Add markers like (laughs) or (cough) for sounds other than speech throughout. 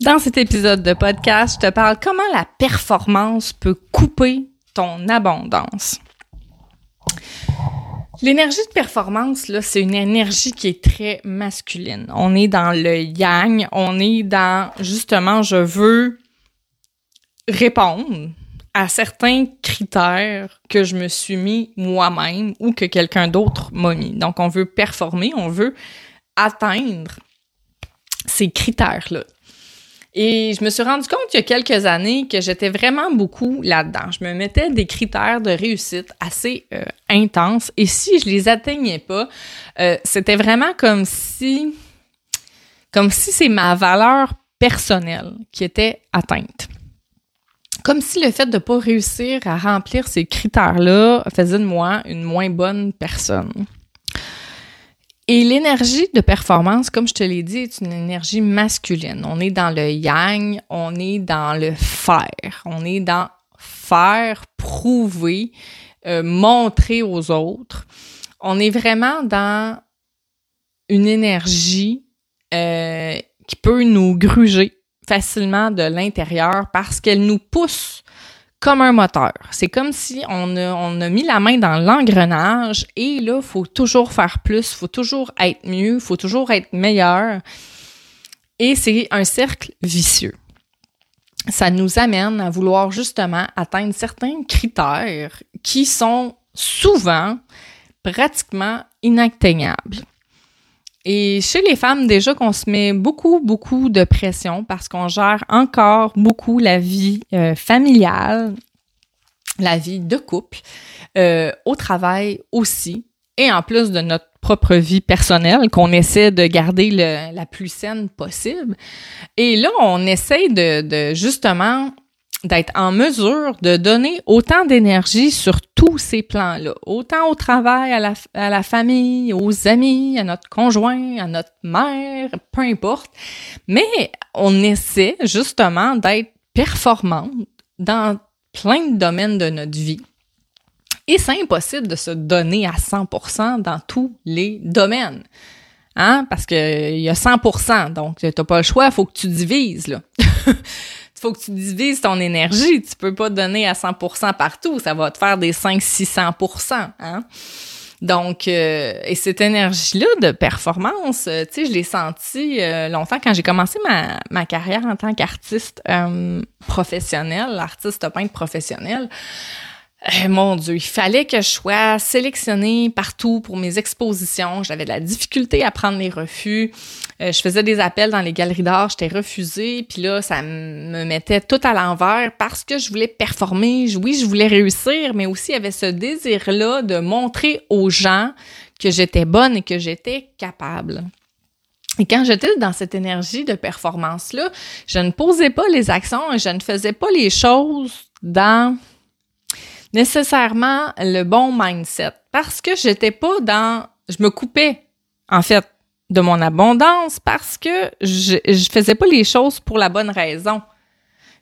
Dans cet épisode de podcast, je te parle comment la performance peut couper ton abondance. L'énergie de performance, là, c'est une énergie qui est très masculine. On est dans le yang, on est dans justement, je veux répondre à certains critères que je me suis mis moi-même ou que quelqu'un d'autre m'a mis. Donc, on veut performer, on veut atteindre ces critères-là. Et je me suis rendu compte il y a quelques années que j'étais vraiment beaucoup là-dedans. Je me mettais des critères de réussite assez euh, intenses et si je les atteignais pas, euh, c'était vraiment comme si comme si c'est ma valeur personnelle qui était atteinte. Comme si le fait de ne pas réussir à remplir ces critères-là faisait de moi une moins bonne personne. Et l'énergie de performance, comme je te l'ai dit, est une énergie masculine. On est dans le yang, on est dans le faire, on est dans faire, prouver, euh, montrer aux autres. On est vraiment dans une énergie euh, qui peut nous gruger facilement de l'intérieur parce qu'elle nous pousse comme un moteur. C'est comme si on a, on a mis la main dans l'engrenage et là, il faut toujours faire plus, il faut toujours être mieux, il faut toujours être meilleur. Et c'est un cercle vicieux. Ça nous amène à vouloir justement atteindre certains critères qui sont souvent pratiquement inatteignables. Et chez les femmes, déjà qu'on se met beaucoup, beaucoup de pression parce qu'on gère encore beaucoup la vie euh, familiale, la vie de couple, euh, au travail aussi, et en plus de notre propre vie personnelle qu'on essaie de garder la plus saine possible. Et là, on essaie de, de justement d'être en mesure de donner autant d'énergie sur tous ces plans-là, autant au travail, à la, à la famille, aux amis, à notre conjoint, à notre mère, peu importe. Mais on essaie justement d'être performante dans plein de domaines de notre vie. Et c'est impossible de se donner à 100% dans tous les domaines. Hein? Parce qu'il y a 100%, donc tu n'as pas le choix, il faut que tu divises. Là. (laughs) faut que tu divises ton énergie. Tu peux pas donner à 100% partout. Ça va te faire des 500-600%. Hein? Donc, euh, et cette énergie-là de performance, euh, tu sais, je l'ai senti euh, longtemps quand j'ai commencé ma, ma carrière en tant qu'artiste professionnel, artiste peintre professionnel. Euh, mon Dieu, il fallait que je sois sélectionnée partout pour mes expositions. J'avais de la difficulté à prendre les refus. Euh, je faisais des appels dans les galeries d'art, j'étais refusée. Puis là, ça me mettait tout à l'envers parce que je voulais performer. Oui, je voulais réussir, mais aussi il y avait ce désir-là de montrer aux gens que j'étais bonne et que j'étais capable. Et quand j'étais dans cette énergie de performance-là, je ne posais pas les actions et je ne faisais pas les choses dans nécessairement le bon mindset parce que j'étais pas dans je me coupais en fait de mon abondance parce que je, je faisais pas les choses pour la bonne raison.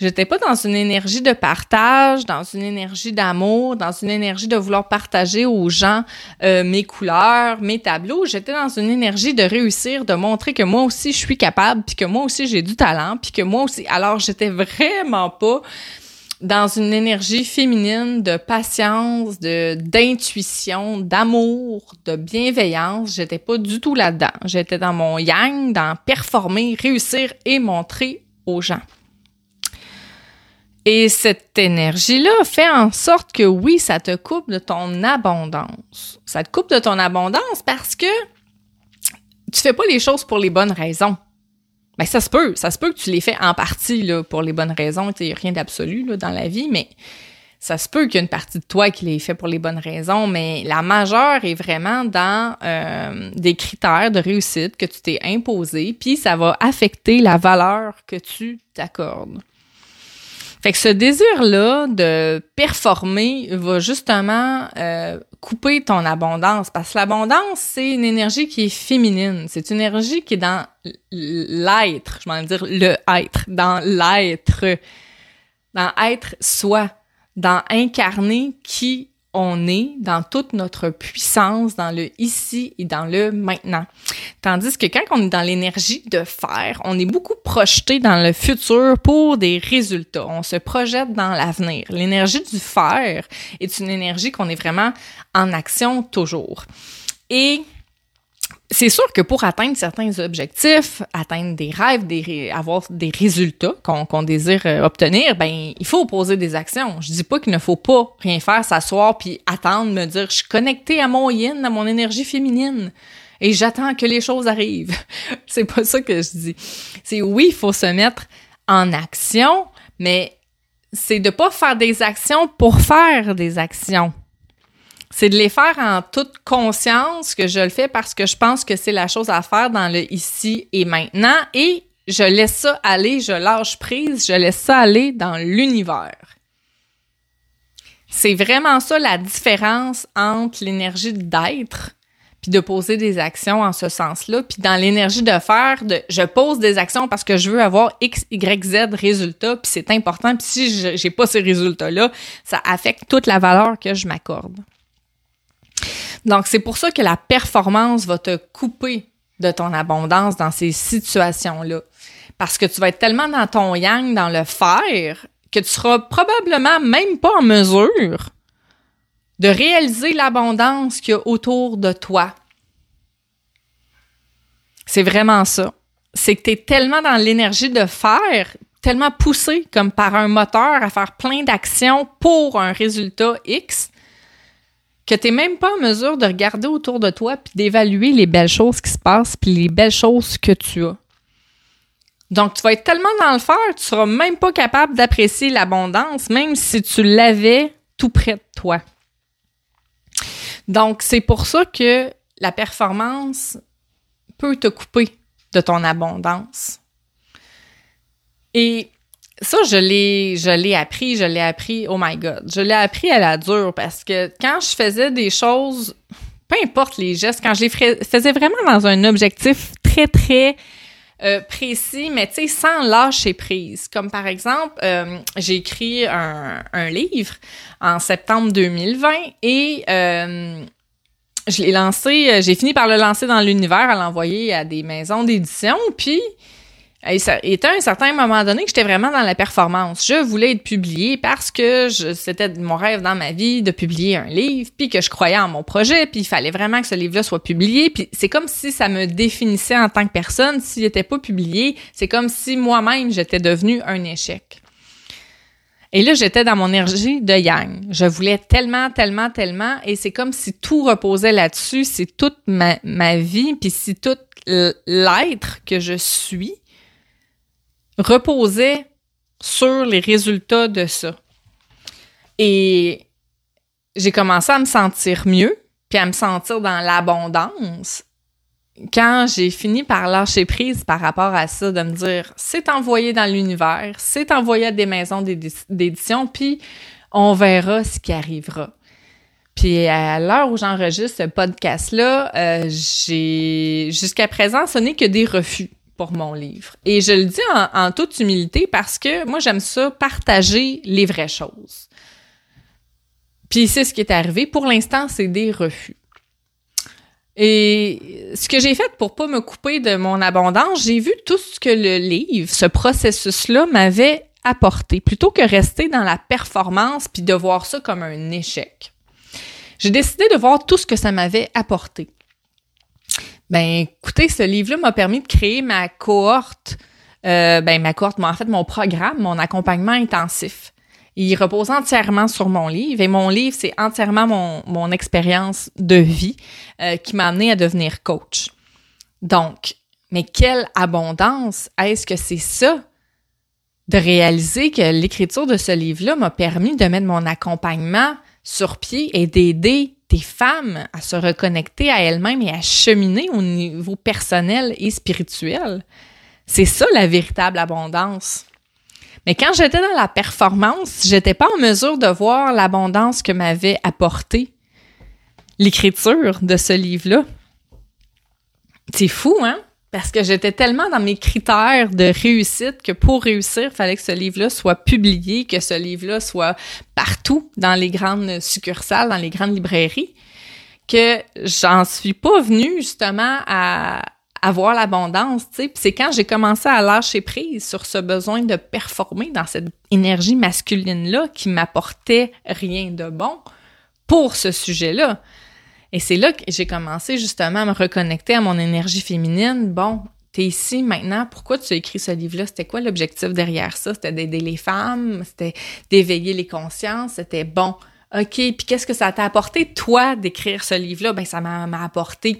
J'étais pas dans une énergie de partage, dans une énergie d'amour, dans une énergie de vouloir partager aux gens euh, mes couleurs, mes tableaux. J'étais dans une énergie de réussir, de montrer que moi aussi je suis capable, puis que moi aussi j'ai du talent, puis que moi aussi. Alors j'étais vraiment pas dans une énergie féminine de patience, de d'intuition, d'amour, de bienveillance. J'étais pas du tout là-dedans. J'étais dans mon yang, dans performer, réussir et montrer aux gens. Et cette énergie-là fait en sorte que oui, ça te coupe de ton abondance. Ça te coupe de ton abondance parce que tu fais pas les choses pour les bonnes raisons. Ben, ça se peut, ça se peut que tu les fais en partie là, pour les bonnes raisons. Il n'y a rien d'absolu dans la vie, mais ça se peut qu'il y ait une partie de toi qui les fait pour les bonnes raisons, mais la majeure est vraiment dans euh, des critères de réussite que tu t'es imposé, puis ça va affecter la valeur que tu t'accordes. Fait que ce désir-là de performer va justement euh, couper ton abondance. Parce que l'abondance, c'est une énergie qui est féminine. C'est une énergie qui est dans l'être, je vais dire le être, dans l'être, dans être soi, dans incarner qui on est dans toute notre puissance, dans le ici et dans le maintenant. Tandis que quand on est dans l'énergie de faire, on est beaucoup projeté dans le futur pour des résultats. On se projette dans l'avenir. L'énergie du faire est une énergie qu'on est vraiment en action toujours. Et c'est sûr que pour atteindre certains objectifs, atteindre des rêves, avoir des résultats qu'on désire euh, obtenir, ben il faut poser des actions. Je dis pas qu'il ne faut pas rien faire, s'asseoir puis attendre, me dire je suis connecté à mon yin, à mon énergie féminine et j'attends que les choses arrivent. (laughs) c'est pas ça que je dis. C'est oui, il faut se mettre en action, mais c'est de pas faire des actions pour faire des actions c'est de les faire en toute conscience que je le fais parce que je pense que c'est la chose à faire dans le ici et maintenant et je laisse ça aller, je lâche prise, je laisse ça aller dans l'univers. C'est vraiment ça la différence entre l'énergie d'être puis de poser des actions en ce sens-là, puis dans l'énergie de faire, de je pose des actions parce que je veux avoir X, Y, Z résultats, puis c'est important, puis si j'ai pas ces résultats-là, ça affecte toute la valeur que je m'accorde. Donc, c'est pour ça que la performance va te couper de ton abondance dans ces situations-là. Parce que tu vas être tellement dans ton yang, dans le faire, que tu seras probablement même pas en mesure de réaliser l'abondance qu'il y a autour de toi. C'est vraiment ça. C'est que tu es tellement dans l'énergie de faire, tellement poussé comme par un moteur à faire plein d'actions pour un résultat X, que tu n'es même pas en mesure de regarder autour de toi puis d'évaluer les belles choses qui se passent puis les belles choses que tu as. Donc, tu vas être tellement dans le faire, tu seras même pas capable d'apprécier l'abondance, même si tu l'avais tout près de toi. Donc, c'est pour ça que la performance peut te couper de ton abondance. Et ça, je l'ai, je l'ai appris, je l'ai appris, oh my God, je l'ai appris à la dure parce que quand je faisais des choses, peu importe les gestes, quand je les faisais vraiment dans un objectif très, très euh, précis, mais tu sais, sans lâcher prise. Comme par exemple, euh, j'ai écrit un, livre en septembre 2020 et euh, je l'ai lancé, j'ai fini par le lancer dans l'univers, à l'envoyer à des maisons d'édition, puis et ça était à un certain moment donné que j'étais vraiment dans la performance. Je voulais être publiée parce que c'était mon rêve dans ma vie de publier un livre, puis que je croyais en mon projet, puis il fallait vraiment que ce livre-là soit publié. Puis c'est comme si ça me définissait en tant que personne. S'il n'était pas publié, c'est comme si moi-même j'étais devenu un échec. Et là, j'étais dans mon énergie de yang. Je voulais tellement, tellement, tellement, et c'est comme si tout reposait là-dessus. C'est toute ma, ma vie, puis si tout l'être que je suis reposait sur les résultats de ça. Et j'ai commencé à me sentir mieux, puis à me sentir dans l'abondance quand j'ai fini par lâcher prise par rapport à ça, de me dire c'est envoyé dans l'univers, c'est envoyé à des maisons d'édition, puis on verra ce qui arrivera. Puis à l'heure où j'enregistre ce podcast-là, euh, j'ai jusqu'à présent, ce n'est que des refus mon livre. Et je le dis en, toute humilité parce que moi, j'aime ça, partager les vraies choses. Puis c'est ce qui est arrivé. Pour l'instant, c'est des refus. Et ce que j'ai fait pour pas me couper de mon abondance, j'ai vu tout ce que le livre, ce processus-là m'avait apporté, plutôt que rester dans la performance puis de voir ça comme un échec. J'ai décidé de voir tout ce que ça m'avait apporté. Ben, écoutez, ce livre-là m'a permis de créer ma cohorte, euh, ben, ma cohorte, en fait, mon programme, mon accompagnement intensif. Il repose entièrement sur mon livre et mon livre, c'est entièrement mon, mon expérience de vie euh, qui m'a amené à devenir coach. Donc, mais quelle abondance est-ce que c'est ça de réaliser que l'écriture de ce livre-là m'a permis de mettre mon accompagnement sur pied et d'aider femmes à se reconnecter à elles-mêmes et à cheminer au niveau personnel et spirituel. C'est ça la véritable abondance. Mais quand j'étais dans la performance, j'étais pas en mesure de voir l'abondance que m'avait apporté l'écriture de ce livre-là. C'est fou, hein? Parce que j'étais tellement dans mes critères de réussite que pour réussir, il fallait que ce livre-là soit publié, que ce livre-là soit partout dans les grandes succursales, dans les grandes librairies, que j'en suis pas venue justement à avoir l'abondance, tu sais. c'est quand j'ai commencé à lâcher prise sur ce besoin de performer dans cette énergie masculine-là qui m'apportait rien de bon pour ce sujet-là. Et c'est là que j'ai commencé justement à me reconnecter à mon énergie féminine. Bon, t'es ici maintenant, pourquoi tu as écrit ce livre-là? C'était quoi l'objectif derrière ça? C'était d'aider les femmes, c'était d'éveiller les consciences, c'était bon. OK, puis qu'est-ce que ça t'a apporté, toi, d'écrire ce livre-là? Ben, ça m'a apporté de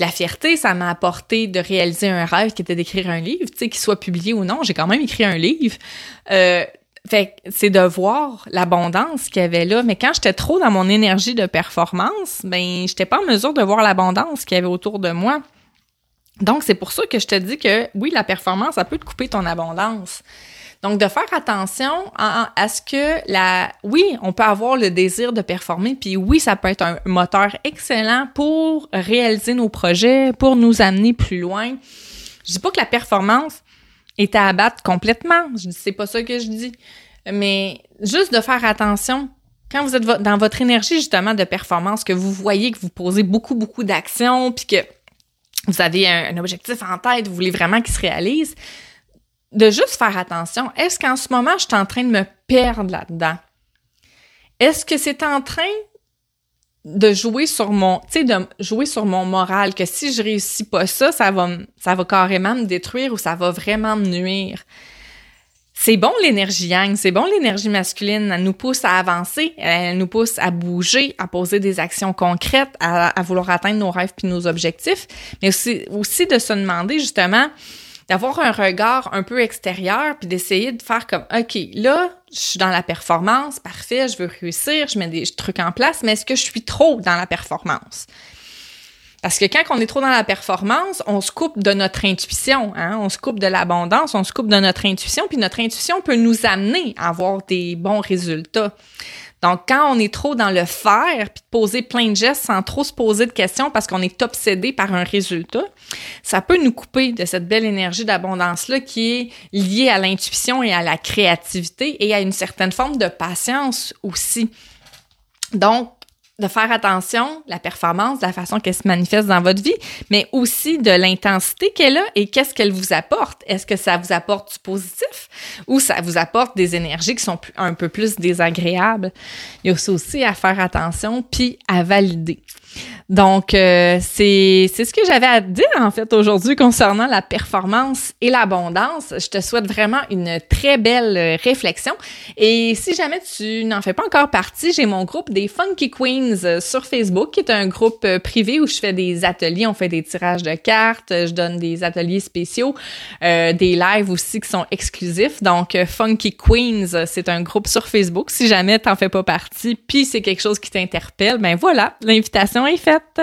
la fierté, ça m'a apporté de réaliser un rêve qui était d'écrire un livre, tu sais, qu'il soit publié ou non. J'ai quand même écrit un livre. Euh, fait c'est de voir l'abondance qu'il y avait là. Mais quand j'étais trop dans mon énergie de performance, ben, j'étais pas en mesure de voir l'abondance qu'il y avait autour de moi. Donc, c'est pour ça que je te dis que oui, la performance, ça peut te couper ton abondance. Donc, de faire attention à, ce que la, oui, on peut avoir le désir de performer, puis oui, ça peut être un moteur excellent pour réaliser nos projets, pour nous amener plus loin. Je dis pas que la performance, est à abattre complètement. Je c'est pas ça que je dis. Mais juste de faire attention quand vous êtes dans votre énergie justement de performance, que vous voyez que vous posez beaucoup, beaucoup d'actions, puis que vous avez un, objectif en tête, vous voulez vraiment qu'il se réalise, de juste faire attention. Est-ce qu'en ce moment, je suis en train de me perdre là-dedans? Est-ce que c'est en train de jouer sur mon, tu sais, de jouer sur mon moral, que si je réussis pas ça, ça va, ça va carrément me détruire ou ça va vraiment me nuire. C'est bon l'énergie yang, c'est bon l'énergie masculine, elle nous pousse à avancer, elle nous pousse à bouger, à poser des actions concrètes, à, à vouloir atteindre nos rêves puis nos objectifs, mais aussi, aussi de se demander justement, d'avoir un regard un peu extérieur puis d'essayer de faire comme OK, là, je suis dans la performance, parfait, je veux réussir, je mets des trucs en place, mais est-ce que je suis trop dans la performance? Parce que quand on est trop dans la performance, on se coupe de notre intuition, hein? on se coupe de l'abondance, on se coupe de notre intuition, puis notre intuition peut nous amener à avoir des bons résultats. Donc, quand on est trop dans le faire, puis poser plein de gestes sans trop se poser de questions parce qu'on est obsédé par un résultat, ça peut nous couper de cette belle énergie d'abondance-là qui est liée à l'intuition et à la créativité et à une certaine forme de patience aussi. Donc, de faire attention, la performance, la façon qu'elle se manifeste dans votre vie, mais aussi de l'intensité qu'elle a et qu'est-ce qu'elle vous apporte. Est-ce que ça vous apporte du positif ou ça vous apporte des énergies qui sont un peu plus désagréables? Il y a aussi à faire attention puis à valider. Donc, euh, c'est ce que j'avais à dire en fait aujourd'hui concernant la performance et l'abondance. Je te souhaite vraiment une très belle euh, réflexion. Et si jamais tu n'en fais pas encore partie, j'ai mon groupe des Funky Queens euh, sur Facebook, qui est un groupe privé où je fais des ateliers, on fait des tirages de cartes, je donne des ateliers spéciaux, des lives aussi qui sont exclusifs. Donc, Funky Queens, c'est un groupe sur Facebook. Si jamais t'en fais pas partie, puis c'est quelque chose qui t'interpelle, ben voilà, l'invitation est faite.